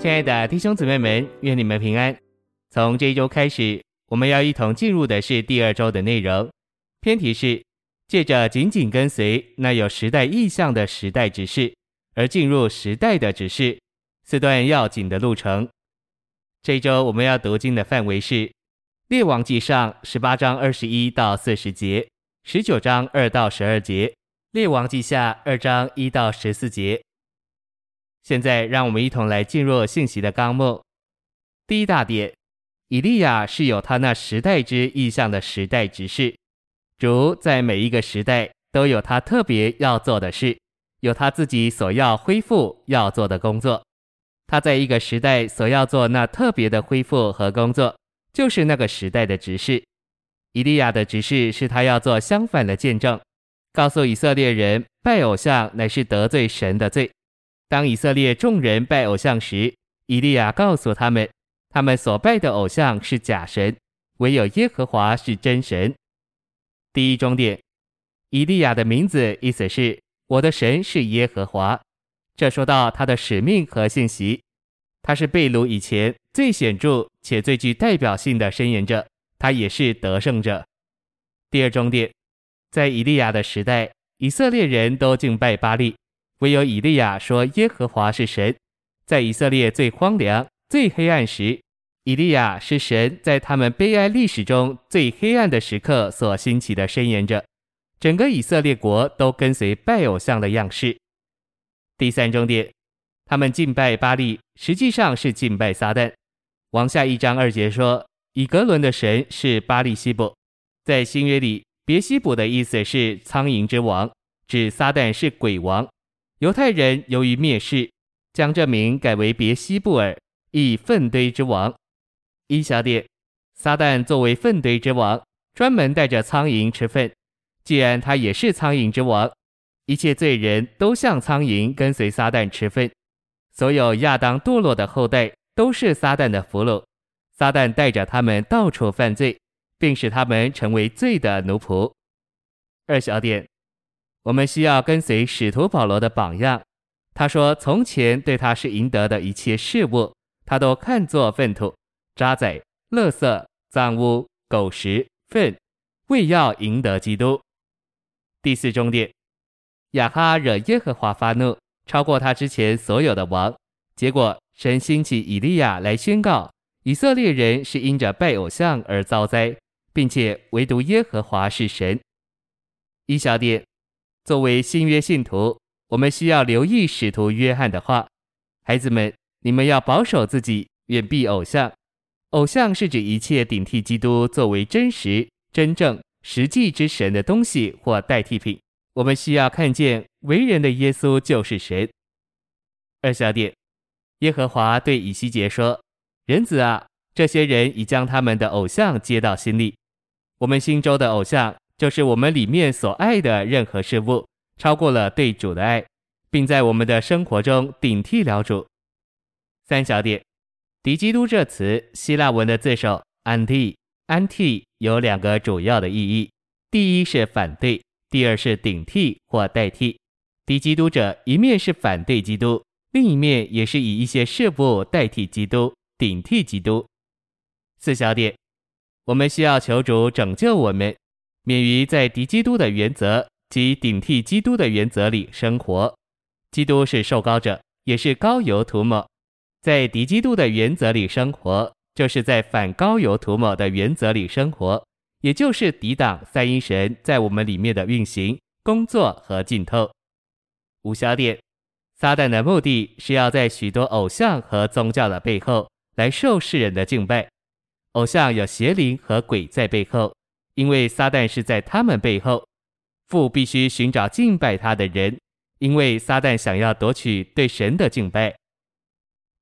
亲爱的弟兄姊妹们，愿你们平安。从这一周开始，我们要一同进入的是第二周的内容。篇题是借着紧紧跟随那有时代意象的时代指示，而进入时代的指示，四段要紧的路程。这一周我们要读经的范围是列王记上十八章二十一到四十节，十九章二到十二节，列王记下二章一到十四节。现在，让我们一同来进入信息的纲目。第一大点，以利亚是有他那时代之意象的时代执事。主在每一个时代都有他特别要做的事，有他自己所要恢复要做的工作。他在一个时代所要做那特别的恢复和工作，就是那个时代的执事。以利亚的执事是他要做相反的见证，告诉以色列人拜偶像乃是得罪神的罪。当以色列众人拜偶像时，以利亚告诉他们，他们所拜的偶像是假神，唯有耶和华是真神。第一重点，以利亚的名字意思是“我的神是耶和华”。这说到他的使命和信息，他是被掳以前最显著且最具代表性的申言者，他也是得胜者。第二重点，在以利亚的时代，以色列人都敬拜巴力。唯有以利亚说耶和华是神，在以色列最荒凉、最黑暗时，以利亚是神在他们悲哀历史中最黑暗的时刻所兴起的申言者。整个以色列国都跟随拜偶像的样式。第三重点，他们敬拜巴力，实际上是敬拜撒旦。往下一章二节说，以格伦的神是巴力西卜。在新约里，别西卜的意思是苍蝇之王，指撒旦是鬼王。犹太人由于蔑视，将这名改为别西布尔，意粪堆之王。一小点，撒旦作为粪堆之王，专门带着苍蝇吃粪。既然他也是苍蝇之王，一切罪人都像苍蝇跟随撒旦吃粪。所有亚当堕落的后代都是撒旦的俘虏，撒旦带着他们到处犯罪，并使他们成为罪的奴仆。二小点。我们需要跟随使徒保罗的榜样。他说：“从前对他是赢得的一切事物，他都看作粪土、渣滓、垃圾、脏污、狗食、粪，为要赢得基督。”第四重点，亚哈惹耶和华发怒，超过他之前所有的王。结果神兴起以利亚来宣告：以色列人是因着拜偶像而遭灾，并且唯独耶和华是神。一小点。作为新约信徒，我们需要留意使徒约翰的话：“孩子们，你们要保守自己，远避偶像。偶像是指一切顶替基督作为真实、真正、实际之神的东西或代替品。我们需要看见为人的耶稣就是神。”二小点，耶和华对以西结说：“人子啊，这些人已将他们的偶像接到心里。我们心中的偶像。”就是我们里面所爱的任何事物，超过了对主的爱，并在我们的生活中顶替了主。三小点，敌基督这词希腊文的字首 anti，anti 有两个主要的意义：第一是反对，第二是顶替或代替。敌基督者一面是反对基督，另一面也是以一些事物代替基督，顶替基督。四小点，我们需要求主拯救我们。免于在敌基督的原则及顶替基督的原则里生活。基督是受膏者，也是膏油涂抹。在敌基督的原则里生活，就是在反膏油涂抹的原则里生活，也就是抵挡三一神在我们里面的运行、工作和浸透。五小点，撒旦的目的是要在许多偶像和宗教的背后来受世人的敬拜。偶像有邪灵和鬼在背后。因为撒旦是在他们背后，父必须寻找敬拜他的人，因为撒旦想要夺取对神的敬拜。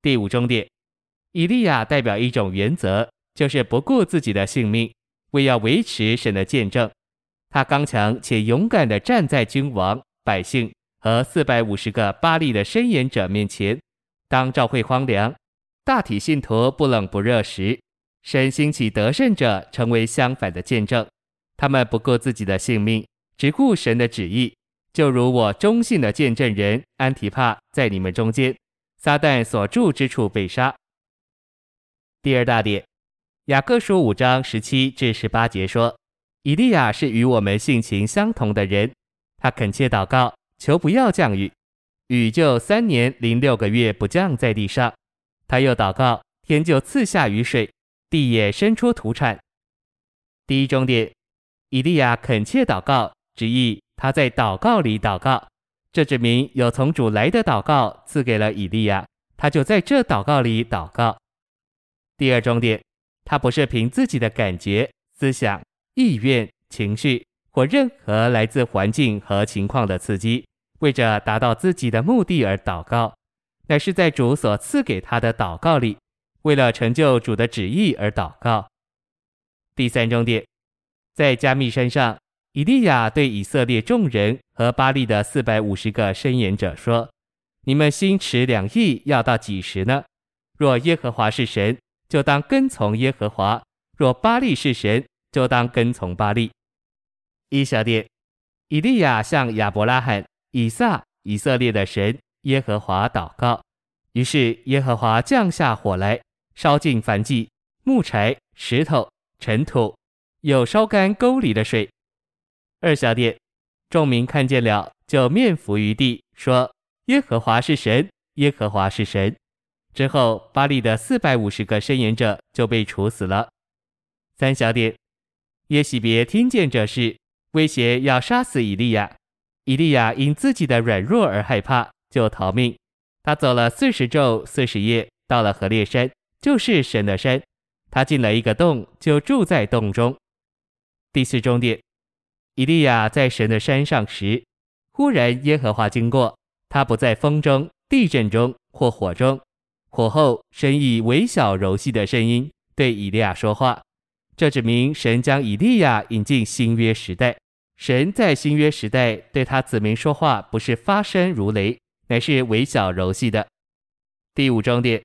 第五重点，以利亚代表一种原则，就是不顾自己的性命，为要维持神的见证。他刚强且勇敢地站在君王、百姓和四百五十个巴力的申言者面前。当教会荒凉，大体信徒不冷不热时，神兴起得胜者成为相反的见证，他们不顾自己的性命，只顾神的旨意。就如我忠信的见证人安提帕在你们中间，撒旦所住之处被杀。第二大点，雅各书五章十七至十八节说，以利亚是与我们性情相同的人，他恳切祷告，求不要降雨，雨就三年零六个月不降在地上。他又祷告，天就赐下雨水，地也生出土产。第一重点，以利亚恳切祷告，旨意他在祷告里祷告，这指明有从主来的祷告赐给了以利亚，他就在这祷告里祷告。第二重点，他不是凭自己的感觉、思想、意愿、情绪或任何来自环境和情况的刺激，为着达到自己的目的而祷告，乃是在主所赐给他的祷告里，为了成就主的旨意而祷告。第三重点，在加密山上，以利亚对以色列众人和巴力的四百五十个申言者说：“你们心持两意要到几时呢？若耶和华是神，就当跟从耶和华；若巴力是神，就当跟从巴力。”一小点，以利亚向亚伯拉罕、以撒、以色列的神耶和华祷告，于是耶和华降下火来，烧尽凡迹、木柴、石头。尘土，又烧干沟里的水。二小点，众民看见了，就面伏于地，说：“耶和华是神，耶和华是神。”之后，巴力的四百五十个申言者就被处死了。三小点，耶洗别听见这事，威胁要杀死以利亚。以利亚因自己的软弱而害怕，就逃命。他走了四十昼四十夜，到了何烈山，就是神的山。他进了一个洞，就住在洞中。第四重点，以利亚在神的山上时，忽然耶和华经过，他不在风中、地震中或火中。火后，神以微小柔细的声音对以利亚说话。这指明神将以利亚引进新约时代。神在新约时代对他子民说话，不是发声如雷，乃是微小柔细的。第五重点，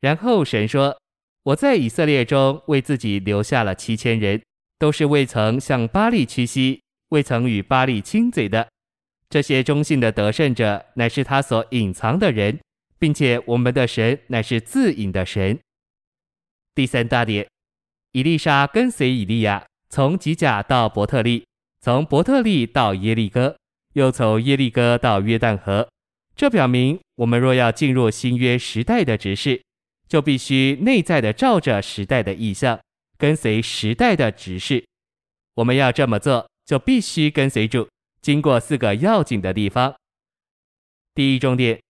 然后神说。我在以色列中为自己留下了七千人，都是未曾向巴力屈膝、未曾与巴力亲嘴的。这些忠信的得胜者，乃是他所隐藏的人，并且我们的神乃是自隐的神。第三大点，以利沙跟随以利亚，从吉甲到伯特利，从伯特利到耶利哥，又从耶利哥到约旦河。这表明，我们若要进入新约时代的职事。就必须内在的照着时代的意象，跟随时代的指示。我们要这么做，就必须跟随主，经过四个要紧的地方。第一重点，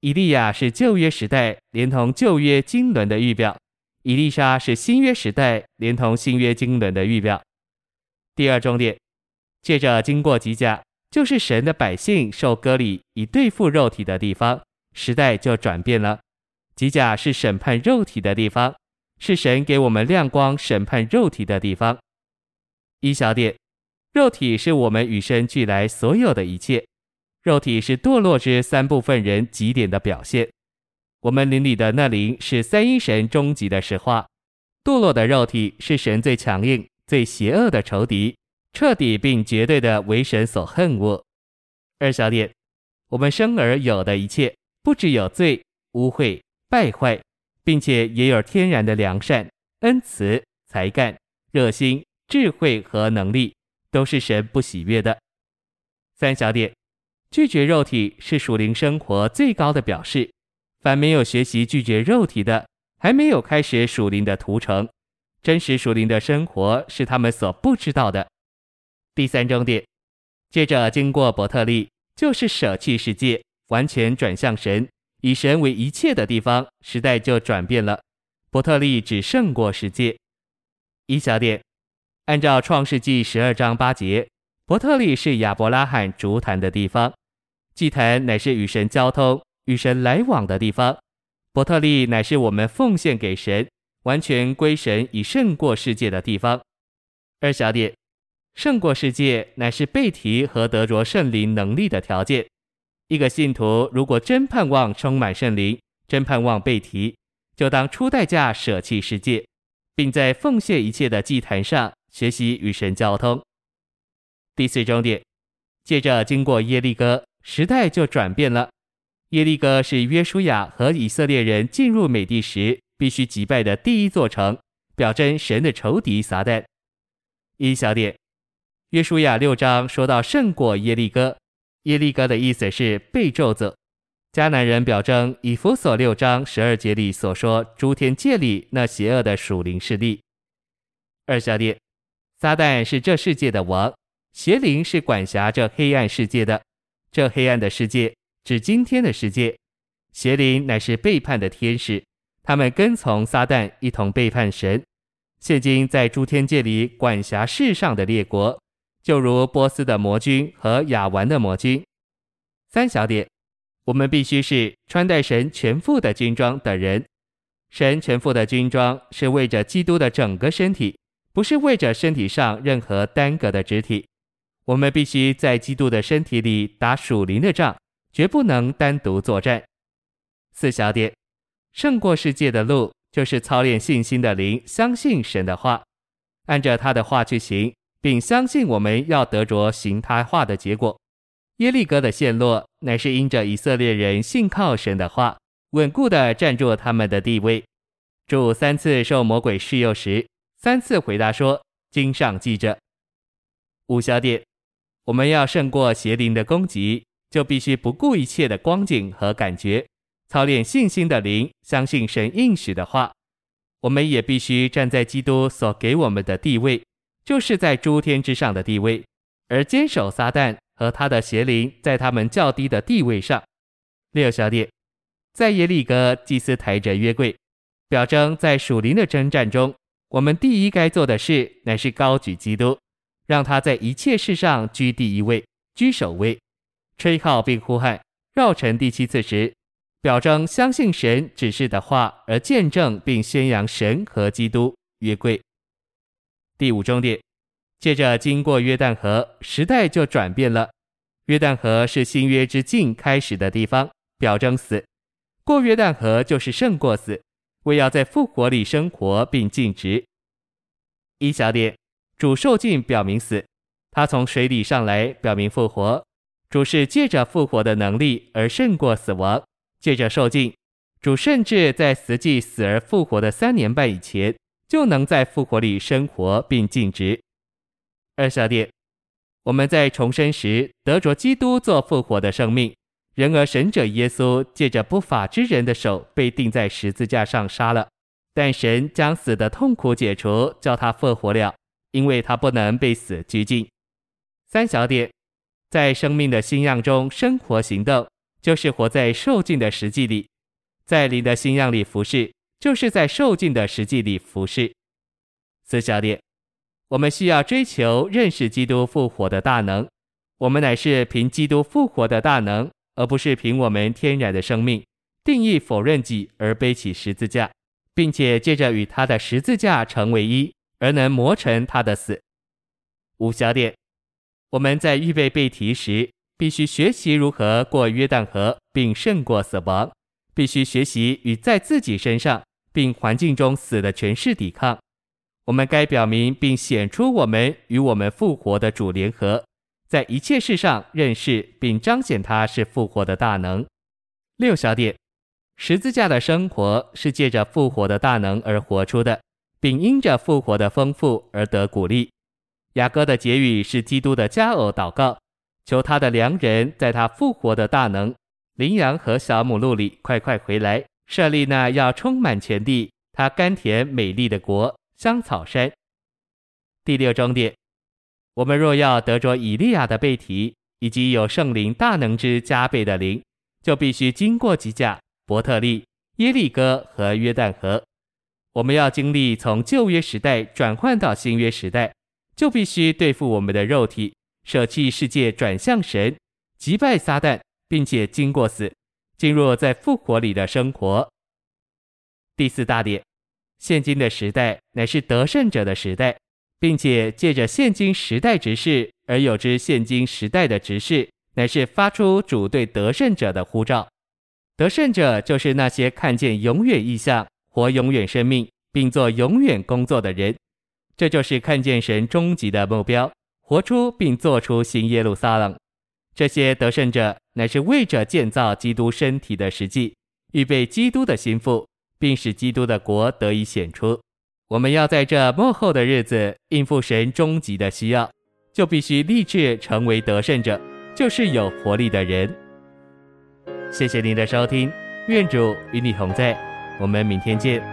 以利亚是旧约时代连同旧约经纶的预表，以利沙是新约时代连同新约经纶的预表。第二重点，借着经过吉甲，就是神的百姓受割礼以对付肉体的地方，时代就转变了。极甲是审判肉体的地方，是神给我们亮光审判肉体的地方。一小点，肉体是我们与生俱来所有的一切，肉体是堕落之三部分人极点的表现。我们灵里的那灵是三一神终极的实话，堕落的肉体是神最强硬、最邪恶的仇敌，彻底并绝对的为神所恨恶。二小点，我们生而有的一切，不只有罪、污秽。败坏，并且也有天然的良善、恩慈、才干、热心、智慧和能力，都是神不喜悦的。三小点，拒绝肉体是属灵生活最高的表示。凡没有学习拒绝肉体的，还没有开始属灵的屠城。真实属灵的生活是他们所不知道的。第三重点，接着经过伯特利，就是舍弃世界，完全转向神。以神为一切的地方，时代就转变了。伯特利只胜过世界。一小点，按照创世纪十二章八节，伯特利是亚伯拉罕筑坛的地方，祭坛乃是与神交通、与神来往的地方。伯特利乃是我们奉献给神、完全归神以胜过世界的地方。二小点，胜过世界乃是贝提和得着圣灵能力的条件。一个信徒如果真盼望充满圣灵，真盼望被提，就当出代价舍弃世界，并在奉献一切的祭坛上学习与神交通。第四重点，接着经过耶利哥，时代就转变了。耶利哥是约书亚和以色列人进入美地时必须击败的第一座城，表征神的仇敌撒旦。一小点，约书亚六章说到胜过耶利哥，耶利哥的意思是被咒诅。迦南人表征以弗所六章十二节里所说诸天界里那邪恶的属灵势力。二小点，撒旦是这世界的王，邪灵是管辖这黑暗世界的。这黑暗的世界指今天的世界，邪灵乃是背叛的天使，他们跟从撒旦一同背叛神。现今在诸天界里管辖世上的列国，就如波斯的魔君和亚完的魔君。三小点。我们必须是穿戴神全副的军装的人。神全副的军装是为着基督的整个身体，不是为着身体上任何单个的肢体。我们必须在基督的身体里打属灵的仗，绝不能单独作战。四小点，胜过世界的路，就是操练信心的灵，相信神的话，按着他的话去行，并相信我们要得着形态化的结果。耶利哥的陷落，乃是因着以色列人信靠神的话，稳固地站住他们的地位。主三次受魔鬼试诱时，三次回答说：“经上记着。”五小点，我们要胜过邪灵的攻击，就必须不顾一切的光景和感觉，操练信心的灵，相信神应许的话。我们也必须站在基督所给我们的地位，就是在诸天之上的地位，而坚守撒旦。和他的邪灵在他们较低的地位上。六小点，在耶利哥祭司抬着约柜，表征在属灵的征战中，我们第一该做的事乃是高举基督，让他在一切事上居第一位，居首位。吹号并呼喊，绕城第七次时，表征相信神指示的话而见证并宣扬神和基督约柜。第五终点。接着经过约旦河，时代就转变了。约旦河是新约之境开始的地方，表征死。过约旦河就是胜过死，为要在复活里生活并尽职。一小点，主受尽表明死，他从水里上来表明复活。主是借着复活的能力而胜过死亡，借着受尽，主甚至在实际死而复活的三年半以前，就能在复活里生活并尽职。二小点，我们在重生时得着基督做复活的生命。然而神者耶稣借着不法之人的手被钉在十字架上杀了，但神将死的痛苦解除，叫他复活了，因为他不能被死拘禁。三小点，在生命的新样中生活行动，就是活在受尽的实际里；在灵的新样里服侍，就是在受尽的实际里服侍。四小点。我们需要追求认识基督复活的大能。我们乃是凭基督复活的大能，而不是凭我们天然的生命，定义否认己而背起十字架，并且借着与他的十字架成为一，而能磨成他的死。五小点，我们在预备被提时，必须学习如何过约旦河，并胜过死亡；必须学习与在自己身上并环境中死的权势抵抗。我们该表明并显出我们与我们复活的主联合，在一切事上认识并彰显他是复活的大能。六小点，十字架的生活是借着复活的大能而活出的，并因着复活的丰富而得鼓励。雅歌的结语是基督的佳偶祷告，求他的良人在他复活的大能、羚羊和小母鹿里快快回来，设立那要充满全地、它甘甜美丽的国。香草山。第六终点，我们若要得着以利亚的背提，以及有圣灵大能之加倍的灵，就必须经过吉甲、伯特利、耶利哥和约旦河。我们要经历从旧约时代转换到新约时代，就必须对付我们的肉体，舍弃世界，转向神，击败撒旦，并且经过死，进入在复活里的生活。第四大点。现今的时代乃是得胜者的时代，并且借着现今时代执事而有之现今时代的执事，乃是发出主对得胜者的呼召。得胜者就是那些看见永远意象、活永远生命，并做永远工作的人。这就是看见神终极的目标，活出并做出新耶路撒冷。这些得胜者乃是为着建造基督身体的实际，预备基督的心腹，并使基督的国得以显出。我们要在这末后的日子应付神终极的需要，就必须立志成为得胜者，就是有活力的人。谢谢您的收听，愿主与你同在，我们明天见。